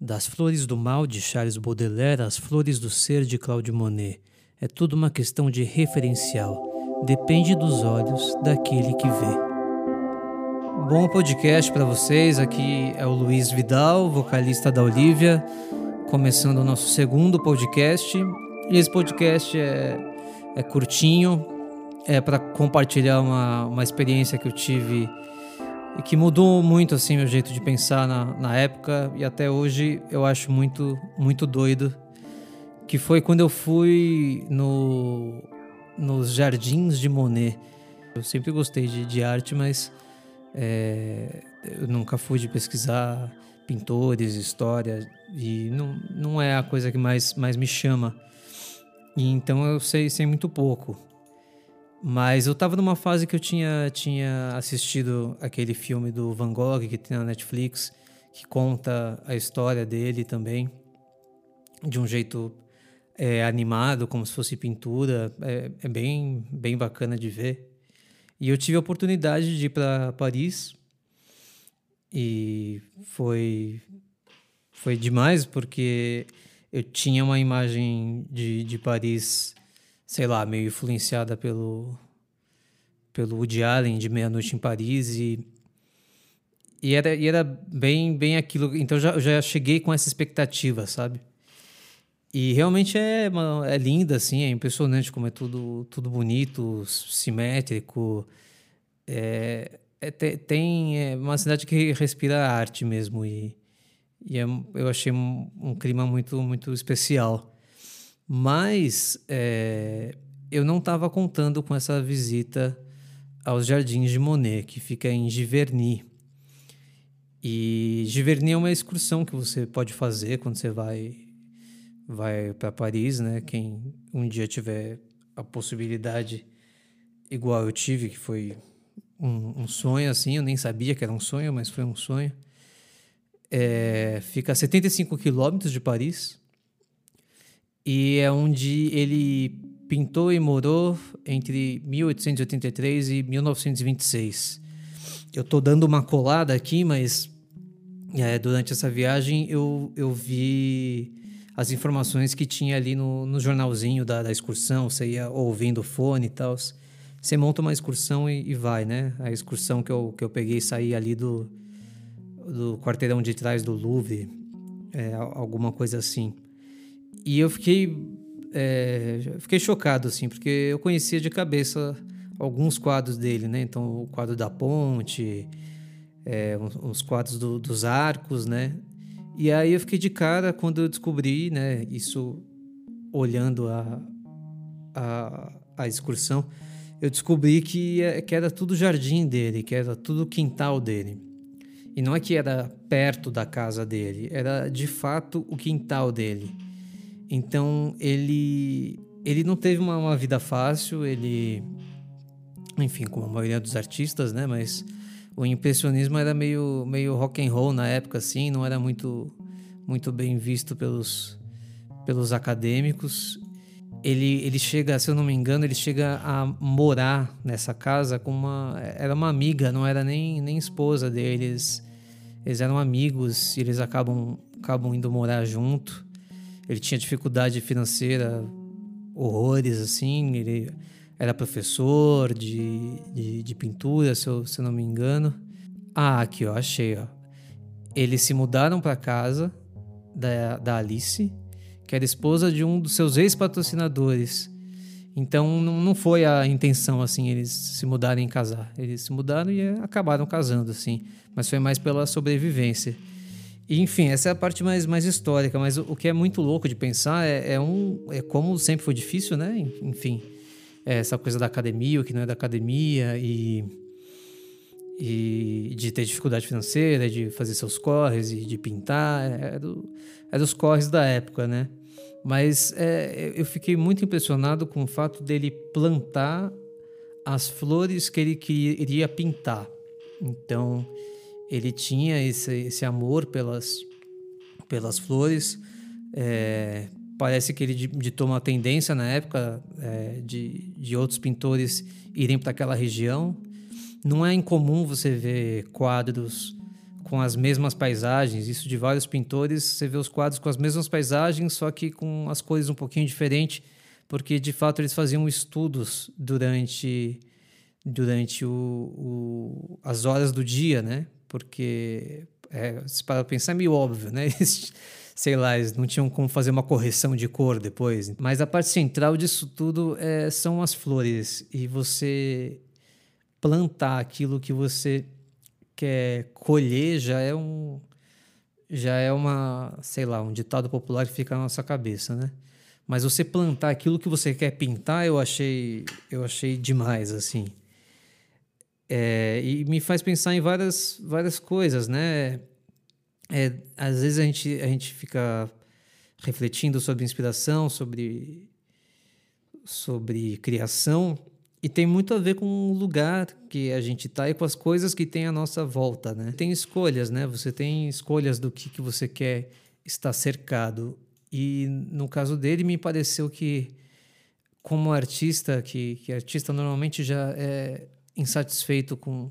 Das flores do mal de Charles Baudelaire às flores do ser de Claude Monet. É tudo uma questão de referencial. Depende dos olhos daquele que vê. Bom podcast para vocês. Aqui é o Luiz Vidal, vocalista da Olivia, começando o nosso segundo podcast. E esse podcast é, é curtinho, é para compartilhar uma, uma experiência que eu tive e que mudou muito assim meu jeito de pensar na, na época. E até hoje eu acho muito muito doido. Que foi quando eu fui no nos jardins de Monet. Eu sempre gostei de, de arte mas é, eu nunca fui de pesquisar pintores história. E não, não é a coisa que mais mais me chama. E então eu sei sei muito pouco mas eu tava numa fase que eu tinha, tinha assistido aquele filme do Van Gogh que tem na Netflix, que conta a história dele também, de um jeito é, animado, como se fosse pintura. É, é, bem, bem bacana de ver. E eu tive a oportunidade de ir para Paris e foi, foi demais, porque eu tinha uma imagem de, de Paris sei lá, meio influenciada pelo pelo Woody Allen de Meia Noite em Paris e e era, e era bem bem aquilo, então já já cheguei com essa expectativa, sabe? E realmente é, uma, é linda, assim, é impressionante como é tudo, tudo bonito, simétrico. É, é, tem é uma cidade que respira arte mesmo e, e é, eu achei um, um clima muito, muito especial. Mas é, eu não estava contando com essa visita aos Jardins de Monet, que fica em Giverny. E Giverny é uma excursão que você pode fazer quando você vai vai para Paris, né? Quem um dia tiver a possibilidade, igual eu tive, que foi um, um sonho assim, eu nem sabia que era um sonho, mas foi um sonho. É, fica a 75 quilômetros de Paris e é onde ele pintou e morou entre 1883 e 1926. Eu estou dando uma colada aqui, mas é, durante essa viagem eu, eu vi as informações que tinha ali no, no jornalzinho da, da excursão, você ia ouvindo o fone e tal. Você monta uma excursão e, e, vai, né? A excursão que eu, que eu peguei saí ali do, do quarteirão de trás do Louvre, é, alguma coisa assim. E eu fiquei, é, fiquei chocado, assim, porque eu conhecia de cabeça alguns quadros dele, né? Então, o quadro da ponte, é, os quadros do, dos arcos, né? E aí eu fiquei de cara quando eu descobri, né? Isso olhando a, a, a excursão, eu descobri que, que era tudo jardim dele, que era tudo quintal dele. E não é que era perto da casa dele, era de fato o quintal dele. Então ele ele não teve uma, uma, vida fácil, ele enfim, como a maioria dos artistas, né, mas o impressionismo era meio meio rock and roll na época assim, não era muito muito bem visto pelos pelos acadêmicos. Ele ele chega, se eu não me engano, ele chega a morar nessa casa com uma era uma amiga, não era nem nem esposa deles. Eles eram amigos e eles acabam acabam indo morar junto. Ele tinha dificuldade financeira, horrores, assim. Ele era professor de, de, de pintura, se eu, se eu não me engano. Ah, aqui, ó, achei, ó. Eles se mudaram para casa da, da Alice, que era esposa de um dos seus ex-patrocinadores. Então não, não foi a intenção assim eles se mudarem e casar. Eles se mudaram e acabaram casando assim, mas foi mais pela sobrevivência. E, enfim, essa é a parte mais, mais histórica, mas o, o que é muito louco de pensar é, é, um, é como sempre foi difícil, né? Enfim, é essa coisa da academia, o que não é da academia, e, e de ter dificuldade financeira, de fazer seus corres e de pintar, é, é, do, é dos corres da época, né? Mas é, eu fiquei muito impressionado com o fato dele plantar as flores que ele queria pintar. Então, ele tinha esse, esse amor pelas, pelas flores. É, parece que ele ditou uma tendência na época é, de, de outros pintores irem para aquela região. Não é incomum você ver quadros com as mesmas paisagens, isso de vários pintores, você vê os quadros com as mesmas paisagens, só que com as cores um pouquinho diferentes, porque de fato eles faziam estudos durante durante o, o, as horas do dia, né? Porque é, se para pensar é meio óbvio, né? Sei lá, eles não tinham como fazer uma correção de cor depois. Mas a parte central disso tudo é, são as flores e você plantar aquilo que você quer colher já é um já é uma, sei lá, um ditado popular que fica na nossa cabeça, né? Mas você plantar aquilo que você quer pintar, eu achei, eu achei demais, assim. É, e me faz pensar em várias, várias coisas, né? É, às vezes a gente, a gente fica refletindo sobre inspiração, sobre, sobre criação, e tem muito a ver com o lugar que a gente está e com as coisas que tem à nossa volta, né? Tem escolhas, né? Você tem escolhas do que, que você quer estar cercado. E no caso dele, me pareceu que, como artista, que, que artista normalmente já é insatisfeito com,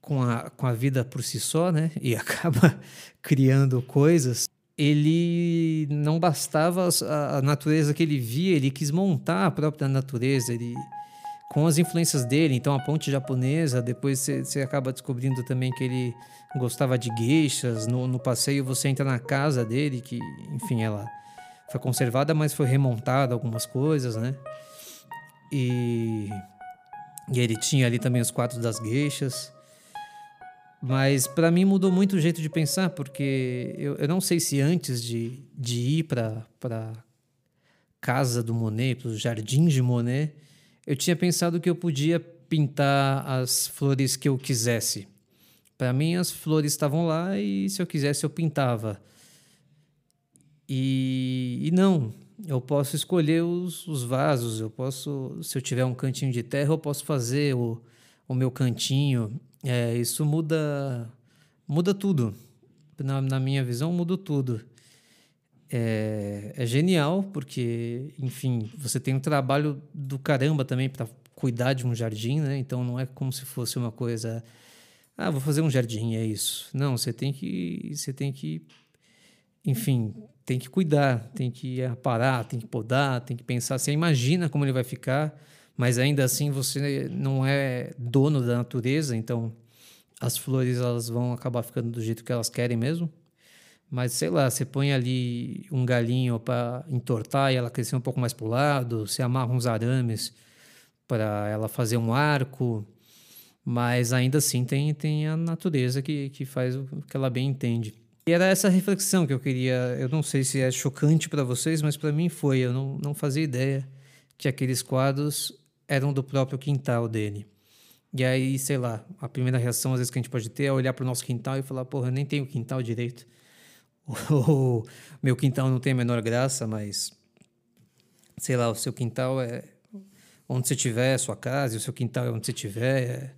com, a, com a vida por si só, né? E acaba criando coisas. Ele não bastava a, natureza que ele via, ele quis montar a própria natureza, ele com as influências dele, então a ponte japonesa, depois você acaba descobrindo também que ele gostava de geishas, no, no passeio você entra na casa dele, que enfim, ela foi conservada, mas foi remontada algumas coisas, né? E, e ele tinha ali também os quadros das geishas. Mas para mim mudou muito o jeito de pensar, porque eu, eu não sei se antes de, de ir para casa do Monet, para os jardins de Monet, eu tinha pensado que eu podia pintar as flores que eu quisesse. Para mim, as flores estavam lá e se eu quisesse, eu pintava. E, e não, eu posso escolher os, os, vasos, eu posso, se eu tiver um cantinho de terra, eu posso fazer o, o meu cantinho. É, isso muda, muda tudo. Na, na minha visão, muda tudo é, é genial, porque, enfim, você tem um trabalho do caramba também para cuidar de um jardim, né? Então não é como se fosse uma coisa. Ah, vou fazer um jardim, é isso. Não, você tem que. Você tem que. Enfim, tem que cuidar, tem que aparar, tem que podar, tem que pensar. Você imagina como ele vai ficar, mas ainda assim você não é dono da natureza, então as flores elas vão acabar ficando do jeito que elas querem mesmo. Mas sei lá, você põe ali um galinho para entortar e ela crescer um pouco mais para o lado, você amarra uns arames para ela fazer um arco, mas ainda assim tem, tem a natureza que, que faz o que ela bem entende. E era essa reflexão que eu queria. Eu não sei se é chocante para vocês, mas para mim foi. Eu não, não fazia ideia que aqueles quadros eram do próprio quintal dele. E aí, sei lá, a primeira reação às vezes que a gente pode ter é olhar para o nosso quintal e falar: porra, eu nem tenho quintal direito. o meu quintal não tem a menor graça, mas sei lá, o seu quintal é onde você estiver, a sua casa, e o seu quintal é onde você estiver. É...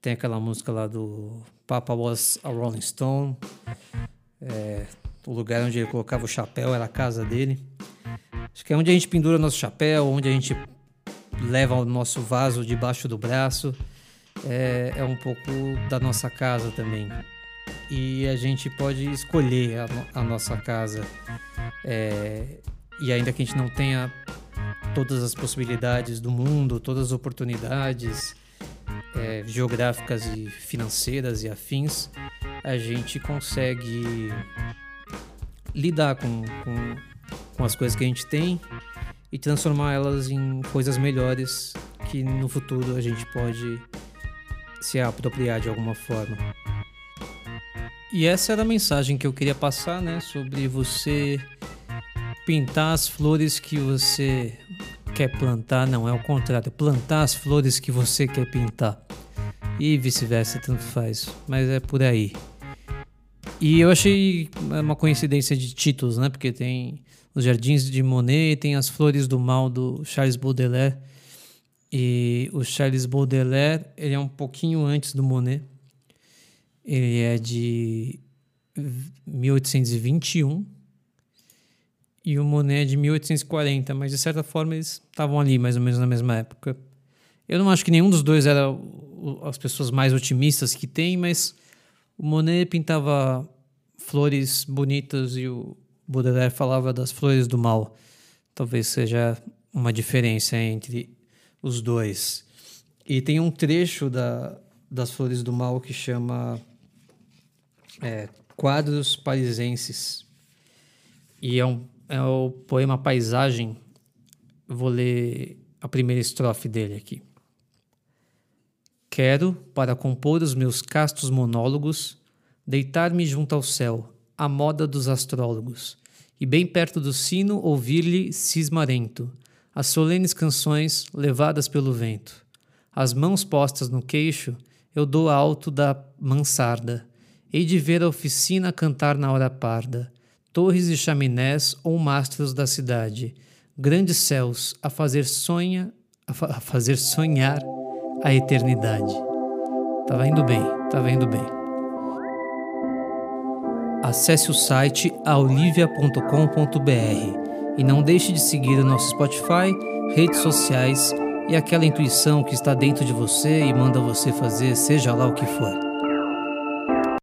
Tem aquela música lá do Papa Was a Rolling Stone. É... O lugar onde ele colocava o chapéu era a casa dele. Acho que é onde a gente pendura nosso chapéu, onde a gente leva o nosso vaso debaixo do braço. É, é um pouco da nossa casa também e a gente pode escolher a, a nossa casa. É, e ainda que a gente não tenha todas as possibilidades do mundo, todas as oportunidades é, geográficas e financeiras e afins, a gente consegue lidar com, com, com as coisas que a gente tem e transformar elas em coisas melhores que no futuro a gente pode se apropriar de alguma forma. E essa era a mensagem que eu queria passar, né? Sobre você pintar as flores que você quer plantar. Não, é o contrário. Plantar as flores que você quer pintar. E vice-versa, tanto faz. Mas é por aí. E eu achei uma coincidência de títulos, né? Porque tem os Jardins de Monet, tem as Flores do Mal do Charles Baudelaire. E o Charles Baudelaire, ele é um pouquinho antes do Monet. Ele é de 1821 e o Monet é de 1840, mas de certa forma eles estavam ali mais ou menos na mesma época. Eu não acho que nenhum dos dois era as pessoas mais otimistas que tem, mas O Monet pintava flores bonitas e o Baudelaire falava das flores do mal. Talvez seja uma diferença entre os dois. E tem um trecho da, das Flores do Mal que chama é, Quadros Parisenses. E é, um, é o poema Paisagem. Vou ler a primeira estrofe dele aqui. Quero, para compor os meus castos monólogos, deitar-me junto ao céu, à moda dos astrólogos, e bem perto do sino ouvir-lhe cismarento, as solenes canções levadas pelo vento. As mãos postas no queixo, eu dou alto da mansarda. Hei de ver a oficina cantar na hora parda, torres e chaminés ou mastros da cidade, grandes céus a fazer sonha, a, fa a fazer sonhar a eternidade. Tá indo bem, tá indo bem. Acesse o site aulivia.com.br e não deixe de seguir o nosso Spotify, redes sociais e aquela intuição que está dentro de você e manda você fazer seja lá o que for.